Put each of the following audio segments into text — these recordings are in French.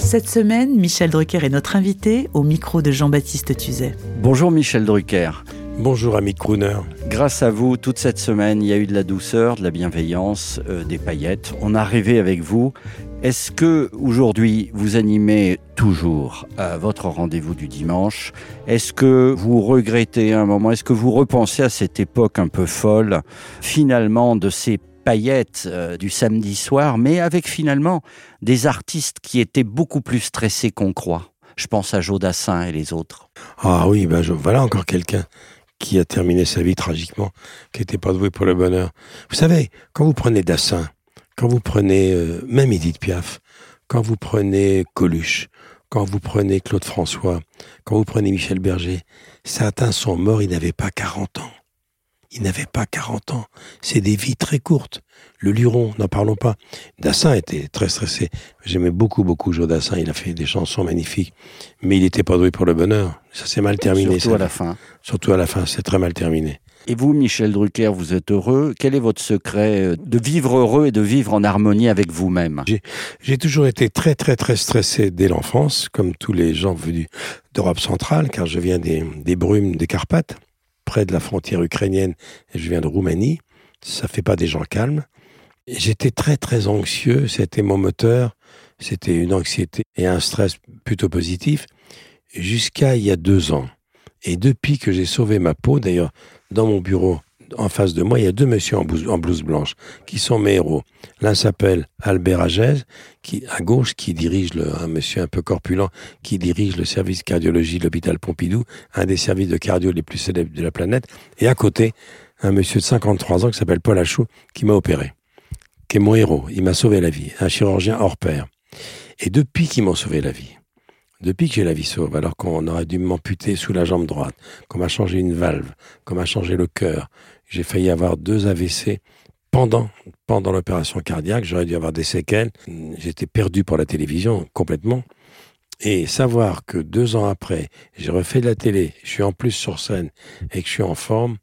Cette semaine, Michel Drucker est notre invité au micro de Jean-Baptiste Tuzet. Bonjour Michel Drucker. Bonjour ami crooner. Grâce à vous, toute cette semaine, il y a eu de la douceur, de la bienveillance, euh, des paillettes. On a rêvé avec vous. Est-ce que aujourd'hui vous animez toujours à votre rendez-vous du dimanche? Est-ce que vous regrettez un moment? Est-ce que vous repensez à cette époque un peu folle, finalement, de ces euh, du samedi soir, mais avec finalement des artistes qui étaient beaucoup plus stressés qu'on croit Je pense à Joe Dassin et les autres. Ah oui, ben voilà encore quelqu'un qui a terminé sa vie tragiquement, qui n'était pas doué pour le bonheur. Vous savez, quand vous prenez Dassin, quand vous prenez euh, même Edith Piaf, quand vous prenez Coluche, quand vous prenez Claude François, quand vous prenez Michel Berger, certains sont morts, ils n'avaient pas 40 ans. Ils n'avaient pas 40 ans. C'est des vies très courtes. Le Luron, n'en parlons pas. Dassin était très stressé. J'aimais beaucoup, beaucoup Joe Dassin. Il a fait des chansons magnifiques. Mais il n'était pas doué pour le bonheur. Ça s'est mal terminé. Surtout ça. à la fin. Surtout à la fin, c'est très mal terminé. Et vous, Michel Drucker, vous êtes heureux. Quel est votre secret euh, de vivre heureux et de vivre en harmonie avec vous-même? J'ai toujours été très, très, très stressé dès l'enfance, comme tous les gens venus d'Europe centrale, car je viens des, des brumes des Carpates, près de la frontière ukrainienne, je viens de Roumanie. Ça fait pas des gens calmes. J'étais très, très anxieux. C'était mon moteur. C'était une anxiété et un stress plutôt positif, jusqu'à il y a deux ans. Et depuis que j'ai sauvé ma peau, d'ailleurs, dans mon bureau, en face de moi, il y a deux messieurs en blouse, blanche qui sont mes héros. L'un s'appelle Albert Agez, qui, à gauche, qui dirige le, un monsieur un peu corpulent, qui dirige le service cardiologie de l'hôpital Pompidou, un des services de cardio les plus célèbres de la planète. Et à côté, un monsieur de 53 ans qui s'appelle Paul Achou, qui m'a opéré, qui est mon héros. Il m'a sauvé la vie. Un chirurgien hors pair. Et depuis qu'ils m'ont sauvé la vie, depuis que j'ai la vie sauve, alors qu'on aurait dû m'amputer sous la jambe droite, qu'on m'a changé une valve, qu'on m'a changé le cœur, j'ai failli avoir deux AVC pendant, pendant l'opération cardiaque, j'aurais dû avoir des séquelles. J'étais perdu pour la télévision complètement. Et savoir que deux ans après, j'ai refait de la télé, je suis en plus sur scène et que je suis en forme,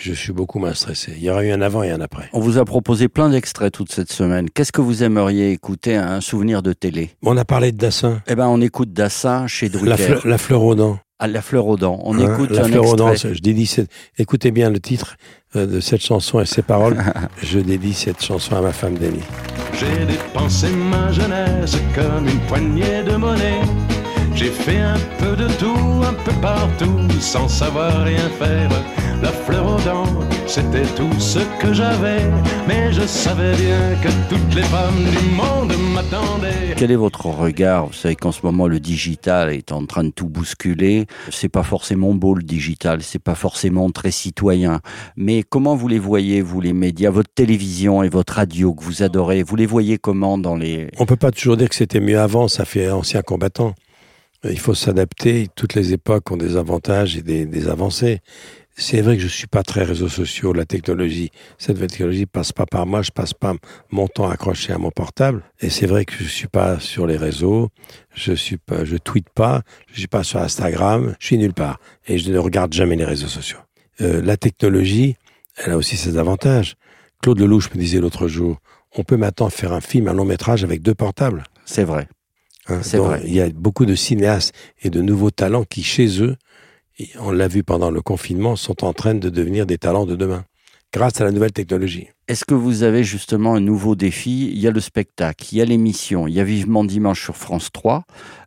je suis beaucoup moins stressé. Il y aura eu un avant et un après. On vous a proposé plein d'extraits toute cette semaine. Qu'est-ce que vous aimeriez écouter à un souvenir de télé? On a parlé de Dassin, Eh ben, on écoute Dassin chez Drucker. la, fleur- la fleur aux dents. À la fleur aux dents. On Hein, écoute la un fleur aux dents, extrait. je dédie cette- écoutez bien le titre euh, de cette chanson et ses paroles. je dédie cette chanson à ma femme Denis. J'ai dépensé ma jeunesse comme une poignée de monnaie. J'ai fait un peu de tout, un peu partout, sans savoir rien faire. La fleur aux dents, c'était tout ce que j'avais. Mais je savais bien que toutes les femmes du monde m'attendaient. Quel est votre regard? Vous savez qu'en ce moment, le digital est en train de tout bousculer. C'est pas forcément beau, le digital. C'est pas forcément très citoyen. Mais comment vous les voyez, vous, les médias, votre télévision et votre radio que vous adorez Vous les voyez comment dans les... On peut pas toujours dire que c'était mieux avant, ça fait ancien combattant. Il faut s'adapter, toutes les époques ont des avantages et des, des avancées. C'est vrai que je suis pas très réseaux sociaux, la technologie. Cette technologie passe pas par moi, je passe pas mon temps accroché à mon portable. Et c'est vrai que je suis pas sur les réseaux, je suis pas, je tweete pas, je suis pas sur Instagram, je suis nulle part. Et je ne regarde jamais les réseaux sociaux. Euh, la technologie, elle a aussi ses avantages. Claude Lelouch me disait l'autre jour, on peut maintenant faire un film, un long métrage avec deux portables. C'est vrai. Hein, C'est vrai. Il y a beaucoup de cinéastes et de nouveaux talents qui, chez eux, et on l'a vu pendant le confinement, sont en train de devenir des talents de demain, grâce à la nouvelle technologie. Est-ce que vous avez justement un nouveau défi? Il y a le spectacle, il y a l'émission, il y a Vivement Dimanche sur France 3,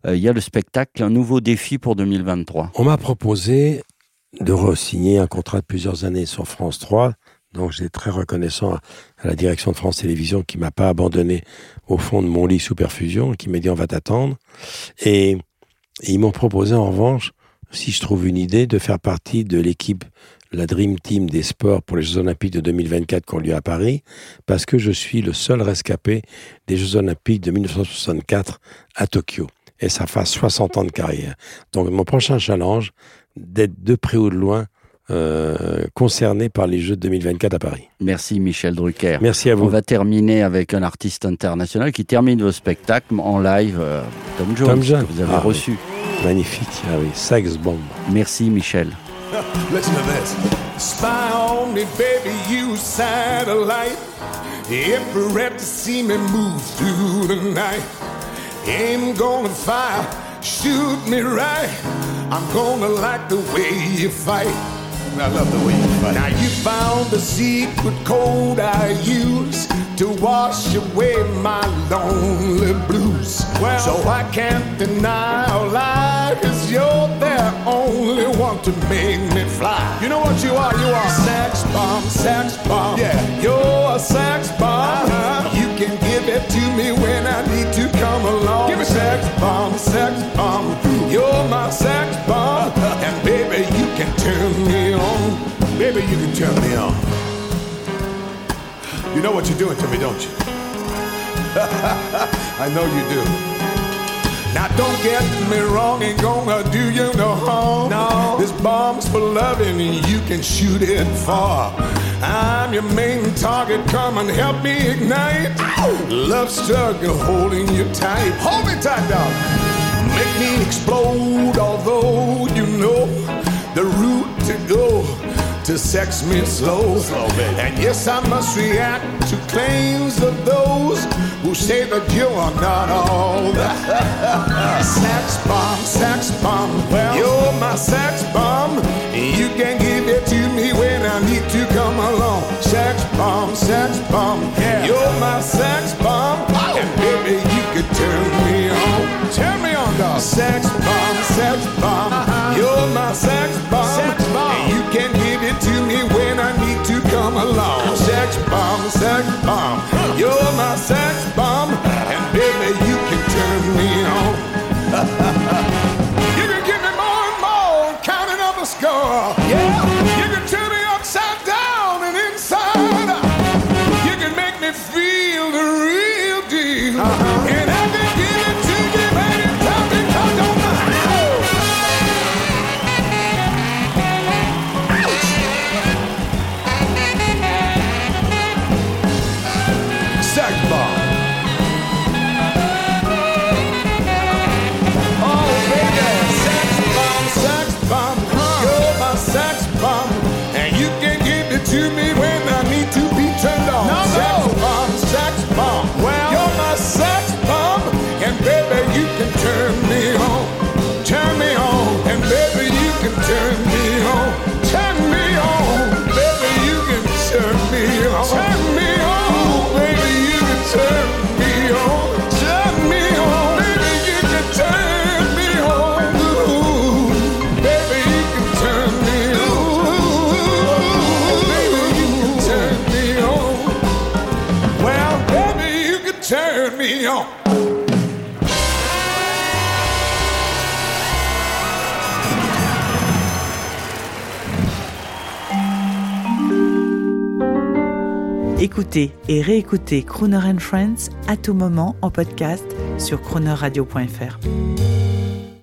euh, il y a le spectacle, un nouveau défi pour 2023. On m'a proposé de re-signer un contrat de plusieurs années sur France 3. Donc, j'ai très reconnaissant à, à la direction de France Télévisions qui m'a pas abandonné au fond de mon lit sous perfusion, qui m'a dit on va t'attendre. Et, et ils m'ont proposé en revanche, si je trouve une idée, de faire partie de l'équipe, la Dream Team des sports pour les Jeux Olympiques de 2024 qui ont lieu à Paris, parce que je suis le seul rescapé des Jeux Olympiques de 1964 à Tokyo. Et ça fait 60 ans de carrière. Donc, mon prochain challenge, d'être de près ou de loin euh, concerné par les Jeux de 2024 à Paris. Merci Michel Drucker. Merci à vous. On va terminer avec un artiste international qui termine vos spectacles en live, euh, Tom Jones, Tom Jones. que vous avez Ah oui. reçu. Magnifique. Ah oui, Sax Bomb. Merci Michel. Listen to this. Spy on me, baby, you satellite. Infrared to see me move through the night. Aim gonna fire, shoot me right. I'm gonna like the way you fight. I love the way you fight. Now you found the secret code I use to wash away my lonely blues. Well, so I can't deny or lie, cause you're the only one to make me fly. You know what you are? You are a sex bomb, sex bomb. Yeah, you're a sex bomb. You know what you're doing to me, don't you? I know you do. Now don't get me wrong, ain't gonna do you no harm. No, this bomb's for loving, and you can shoot it far. I'm your main target, come and help me ignite. Love struggle holding you tight. Hold me tight, dog. Make me explode, although you know the route to go to sex me slow. And yes, I must react to claims of those who say that you are not all that. sex bomb, sex bomb. Well, you're my sex bomb. You can give it to me when I need to come along. Sex bomb, sex bomb. You're my sex Sex Écoutez et réécoutez Crooner Friends à tout moment en podcast sur croonerradio.fr.